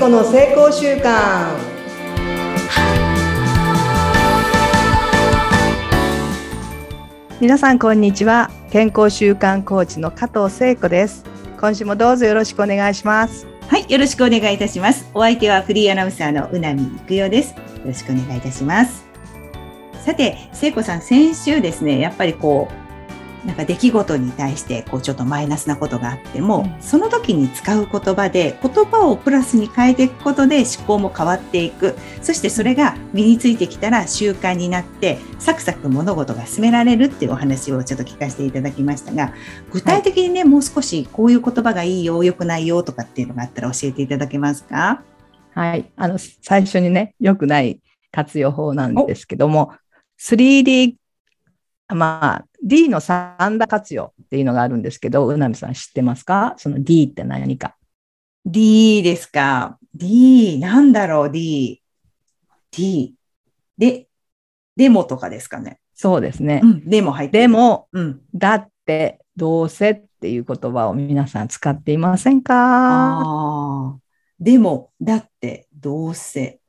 子の成功習慣皆さんこんにちは健康習慣コーチの加藤聖子です今週もどうぞよろしくお願いしますはい、よろしくお願いいたします。お相手はフリーアナウンサーのうなみいくよです。よろしくお願いいたします。さて、聖子さん、先週ですね、やっぱりこう、なんか出来事に対して、こう、ちょっとマイナスなことがあっても、うん。その時に使う言葉で、言葉をプラスに変えていくことで思考も変わっていく。そしてそれが身についてきたら習慣になって、サクサク物事が進められるっていうお話をちょっと聞かせていただきましたが、具体的にね、もう少しこういう言葉がいいよ、良くないよとかっていうのがあったら教えていただけますか？はい。あの最初にね良くない活用法なんですけども 3D まあ D の三打活用っていうのがあるんですけどうなみさん知ってますか？その D って何か D ですか？D、なんだろう、D。D。で、デモとかですかね？そうですね、うん、デモ入ってる。で、もうん。だってどうせっていう言葉を皆さん使っていませんか？でも、だって、どうせ。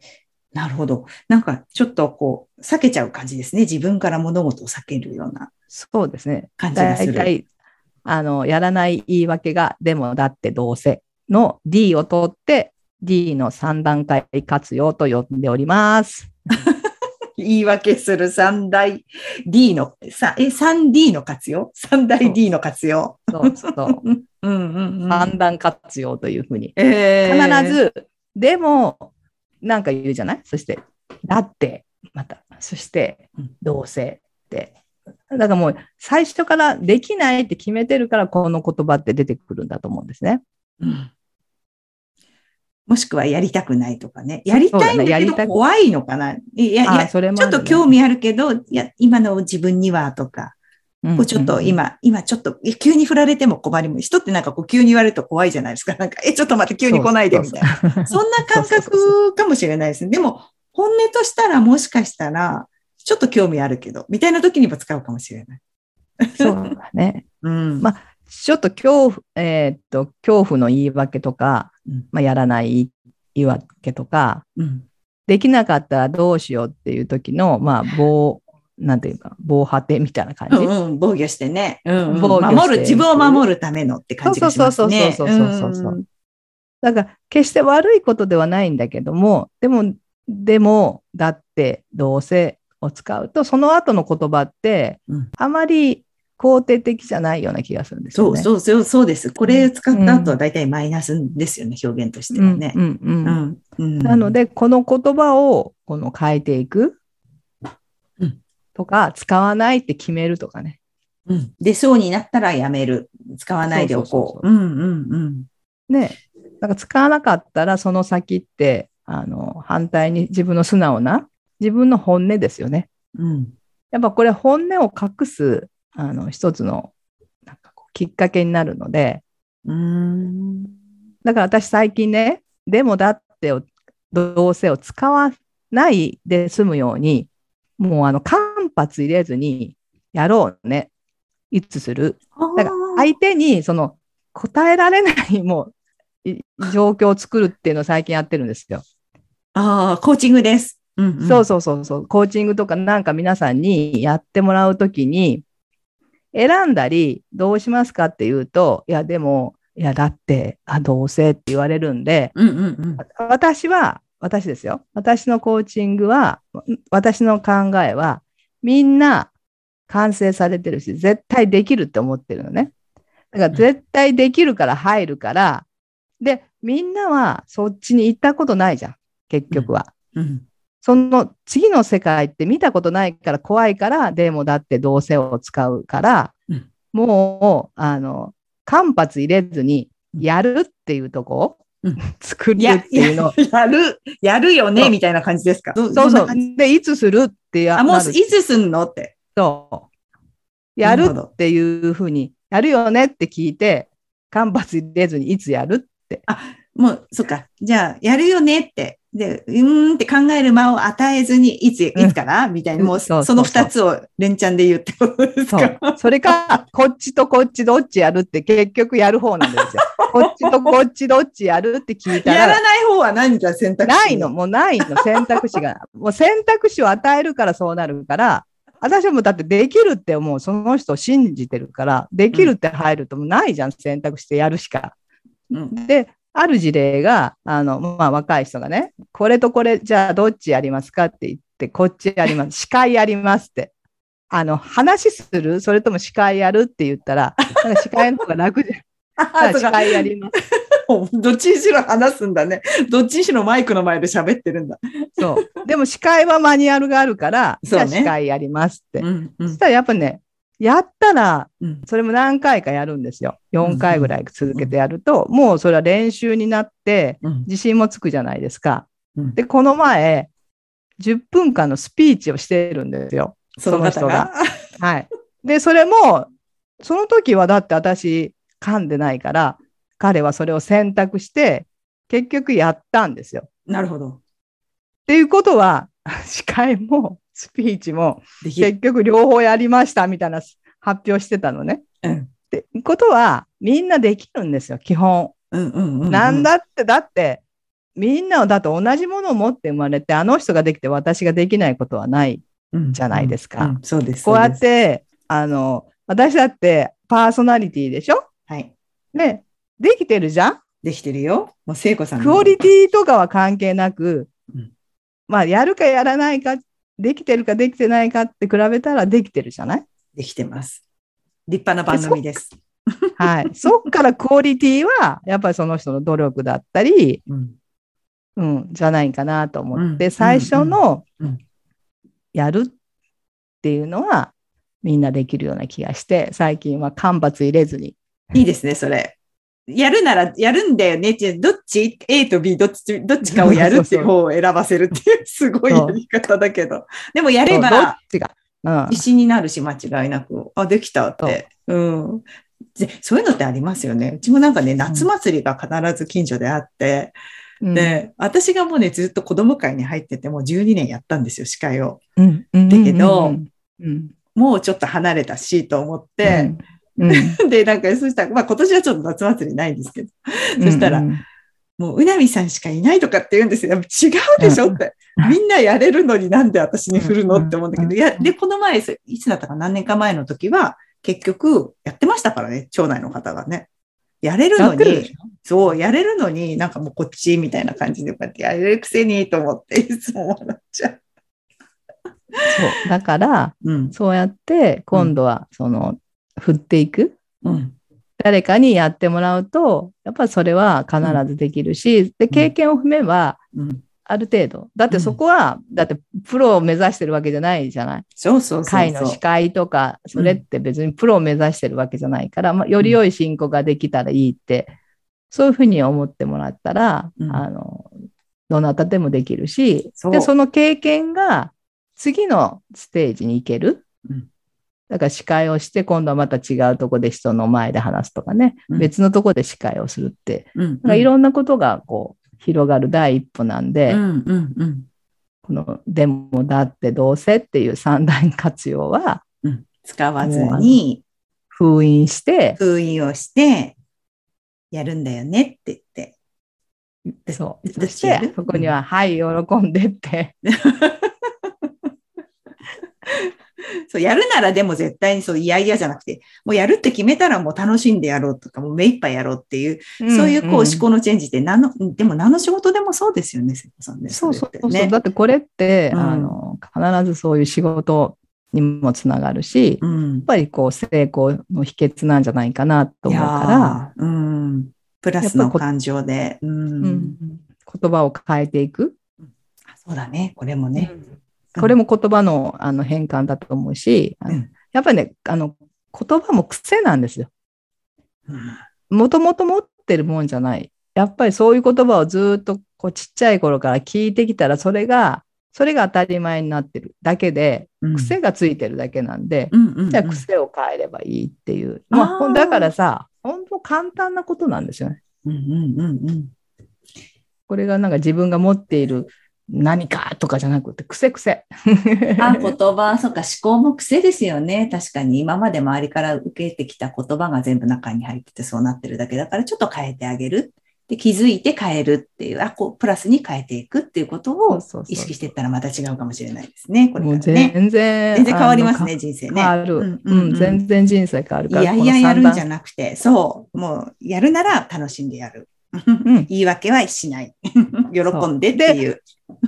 なるほど。なんか、ちょっとこう、避けちゃう感じですね。自分から物事を避けるようなそうですね感じがする。大体あのやらない言い訳がでもだってどうせの D を取って D の3段階活用と呼んでおります。言い訳する三大 D の、さえ、3D の活用 ?3 大 D の活用？そうそう うんうんうん。3段活用というふうにえー必ずでもなんか言うじゃない？そしてだってまた。そしてうん。どうせって。だからもう最初からできないって決めてるからこの言葉って出てくるんだと思うんですね。うん。もしくはやりたくないとかね。やりたいんだけど怖いのかな？いや、いあや、ちょっそれもあるね。と興味あるけど、いや、今の自分にはとか、うんこうちょっと今、今ちょっと、急に振られても困りも、人ってなんかこう急に言われると怖いじゃないですか。なんか、え、ちょっと待って、急に来ないで、みたいな。な。そんな感覚かもしれないですね。でも、本音としたらもしかしたら、ちょっと興味あるけど、みたいな時にも使うかもしれない。そうだね。うん。まちょっと恐怖、えーっと、恐怖の言い訳とか、うんまあ、やらない言い訳とか、うん。できなかったらどうしようっていう時の、まあ、防、なんていうか、防波堤みたいな感じ？うんうん、防御してね。うんうん防御守る、自分を守るためのって感じがしますね。そうそうそうそうそうそうそうんだから、決して悪いことではないんだけども、でも、でも、だって、どうせを使うと、その後の言葉って、うんあまり肯定的じゃないような気がするんですそうよね。そうそう、そうです。これ使った後は大体マイナスですよね、表現としてはね。うんうんうんうんうんなの、で、この言葉をこの変えていくうんとか、使わないって決めるとかね。うん出そうになったらやめる。使わないでおこう。うんうんうん。ね、なんか使わなかったらその先ってあの反対に自分の素直な自分の本音ですよね。うんやっぱこれ本音を隠すあの一つのなんかこうきっかけになるのでうん。だから私最近ねでもだってをどうせを使わないで済むようにもうあの間髪入れずにやろうねいつする？だから相手にその答えられない もうい状況を作るっていうのを最近やってるんですよ。ああ、コーチングです。うんうんそうそうそうそう。コーチングとかなんか皆さんにやってもらうときに選んだりどうしますかっていうといやでもいやだってあどうせって言われるんでうんうんうん。私は私ですよ。私のコーチングは私の考えはみんな完成されてるし絶対できるって思ってるのね。だから絶対できるから入るから、でみんなはそっちに行ったことないじゃん結局は。うん。その次の世界って見たことないから怖いから、でもだってどうせを使うから、うん。もう、あの、間髪入れずにやるっていうとこ？を、うん作るっていうの。やる、やるよね、そうみたいな感じですか？そそうそう。で、いつするってやあ、もういつすんの？って。と、やるっていうふうに、やるよねって聞いて、間髪入れずにいつやるって。もう、そっか。じゃあ、やるよねってで、うーんって考える間を与えずに、いつ、いうん。つからみたいな、もうその二つを連チャンで言うってことですそかう。それか、こっちとこっちどっちやるって結局やる方なんですよ。こっちとこっちどっちやるって聞いたら。やら、ない方は何か選択肢ないの、もうないの、選択肢が。もう選択肢を与えるからそうなるから、私はもうだってできるって思う、その人を信じてるから、できるって入るともうないじゃん、選択してやるしか。うん。で、ある事例が、あの、まあ、若い人がね、これとこれ、じゃあどっちやりますかって言って、こっちやります。司会やりますって。あの、話する？それとも司会やるって言ったら、なんか司会の方が楽じゃん。司会やります。どっちにしろ話すんだね。どっちにしろマイクの前で喋ってるんだ。そう。でも司会はマニュアルがあるから、じゃあそうね司会やりますって。んうそしたらやっぱね、やったら、うんそれも何回かやるんですよ。4回ぐらい続けてやると、もうそれは練習になって、うん自信もつくじゃないですか。うんで、この前、10分間のスピーチをしてるんですよ。その方が。はい。で、それも、その時はだって私、噛んでないから、彼はそれを選択して、結局やったんですよ。なるほど。っていうことは、司会もスピーチも。結局両方やりましたみたいな発表してたのね。うんってことは、みんなできるんですよ、基本。うんうんうんうん。なんだって、だって、みんなはだって同じものを持って生まれて、あの人ができて私ができないことはない。うんじゃないですかうんうんそうです。こうやっ。て、あの、私だってパーソナリティでしょ？はい。ね、できてるじゃん？できてるよ。もう聖子さんのクオリティとかは関係なく、うんまあ、やるかやらないか、できてるかできてないかって比べたらできてるじゃない？できてます。立派な番組です。はい。そっからクオリティは、やっぱりその人の努力だったり、うんうん、じゃないかなと思って、うん最初のやるっていうのは、みんなできるような気がして、最近は間髪入れずに。いいですね、それ。やるならやるんだよね。って、どっち ?A と B どっち、どっちかをやるっていう方を選ばせるっていう、すごいやり方だけど。でもやれば、自信になるし、間違いなく。あ、できたって。う。ん。でそういうのってありますよね。うちもなんかね、夏祭りが必ず近所であって、うん。で、私がもうね、ずっと子供会に入ってて、もう12年やったんですよ、司会を。うん。うん。だけどうん。うん。もうちょっと離れたしと思って、うんうん で、なんか、そしたら、まあ今年はちょっと夏祭りないんですけど、そしたらうんもう、うなみさんしかいないとかって言うんですよ。違うでしょ？って。みんなやれるのになんで私に振るのって思うんだけど、いや、で、この前、そいつだったか何年か前の時は、結局、やってましたからね、町内の方がね。やれるのにそう、やれるのになんかもうこっちみたいな感じでこうやってやれるくせにと思って、いつも笑っちゃう。そう。だから、うん。そうやって、今度は、その、振っていく？うん。誰かにやってもらうと、やっぱりそれは必ずできるし、で、経験を踏めば、うん。ある程度。だってそこは、だってプロを目指してるわけじゃないじゃない？そうそう。会の司会とか、それって別にプロを目指してるわけじゃないから、まあ、より良い進行ができたらいいって、そういうふうに思ってもらったら、うんあの、どなたでもできるし、で、その経験が次のステージに行ける。うんだから司会をして、今度はまた違うとこで人の前で話すとかね、うん別のとこで司会をするって、うん。なんかいろんなことがこう広がる第一歩なんで、うんうんうんこのでもだってどうせっていう三大活用はうん。使わずに封印して、封印をして、やるんだよねって言って。そう。どそして、そこには、はい、喜んでって。そう、やるならでも絶対にそう、いやいやじゃなくて、もうやるって決めたらもう楽しんでやろうとか、もう目いっぱいやろうっていう、そういうこう思考のチェンジって何の、でも何の仕事でもそうですよね、瀬古さんね。そうそうそう。ねだってこれって、うんあの、必ずそういう仕事にもつながるし、やっうん。ぱりこう、成功の秘訣なんじゃないかなと思うから、ら、うん。プラスの感情で。うん。うん言葉を変えていく。あそうだね、これもね。これも言葉のあの変換だと思うし、うんやっぱりね、あの、言葉も癖なんですよ。うんもともと持ってるもんじゃない。やっぱりそういう言葉をずっとこうちっちゃい頃から聞いてきたら、それが、それが当たり前になってるだけで、うん癖がついてるだけなんで、うんうんうんじゃあ癖を変えればいいっていう。まあ、だからさ、本当簡単なことなんですよね。うんうんうんうん。これがなんか自分が持っている何かとかじゃなくて、癖癖。あ、言葉、そっか、思考も癖ですよね。確かに、今まで周りから受けてきた言葉が全部中に入っててそうなってるだけだから、ちょっと変えてあげる。で、気づいて変えるっていう、あ、こう、プラスに変えていくっていうことを意識していったらまた違うかもしれないですね。これね。全然。全然変わりますね、人生ね。変わる、うん、うん、全然人生変わるから。いやいややるんじゃなくて、そう、もう、やるなら楽しんでやる。うん、言い訳はしない。喜んでっていう。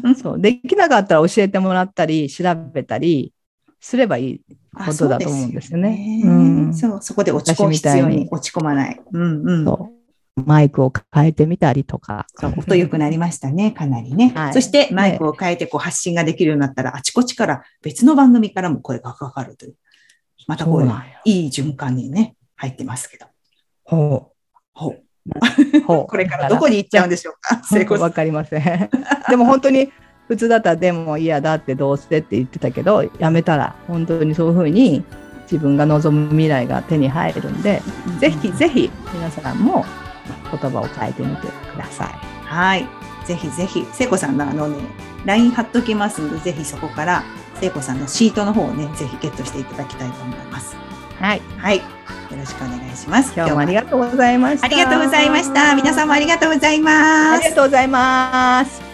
そう。できなかったら教えてもらったり、調べたりすればいいことだと思うんですよね。そう、ねうん、そこで落ち込む必要に落ち込まない。うんうん。そうマイクを変えてみたりとか。音良くなりましたね、かなりね。はい、そしてマイクを変えてこう発信ができるようになったら、あちこちから別の番組からも声がかかるという。またこういい循環にね、入ってますけど。ほう。ほう。これからどこに行っちゃうんでしょうか、成功わかりません。でも本当に普通だったらでも嫌だってどうしてって言ってたけど、やめたら本当にそういうふうに自分が望む未来が手に入るんで、ぜひぜひ皆さんも言葉を変えてみてください。はい。ぜひぜひ、聖子さんのあのね、LINE 貼っときますんで、ぜひそこから聖子さんのシートの方をね、ぜひゲットしていただきたいと思います。はい。はい。よろしくお願いします。今日もありがとうございました。ありがとうございました。皆さんもありがとうございます。ありがとうございます。